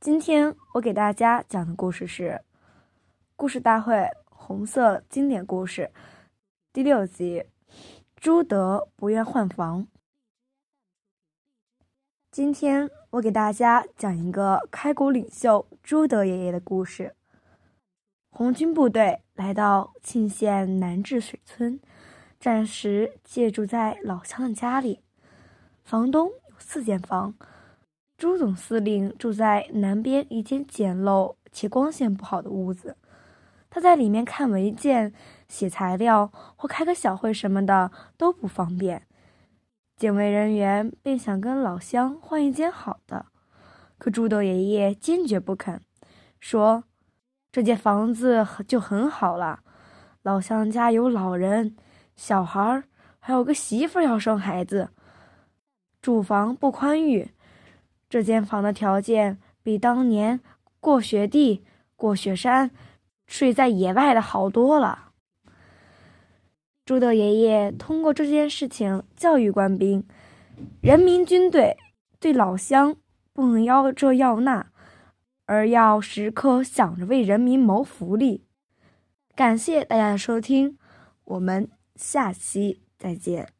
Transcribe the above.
今天我给大家讲的故事是《故事大会红色经典故事》第六集：朱德不愿换房。今天我给大家讲一个开国领袖朱德爷爷的故事。红军部队来到沁县南治水村。暂时借住在老乡的家里，房东有四间房。朱总司令住在南边一间简陋且光线不好的屋子，他在里面看文件、写材料或开个小会什么的都不方便。警卫人员便想跟老乡换一间好的，可朱德爷爷坚决不肯，说这间房子就很好了，老乡家有老人。小孩还有个媳妇要生孩子，住房不宽裕，这间房的条件比当年过雪地、过雪山、睡在野外的好多了。朱德爷爷通过这件事情教育官兵：人民军队对老乡不能要这要那，而要时刻想着为人民谋福利。感谢大家的收听，我们。下期再见。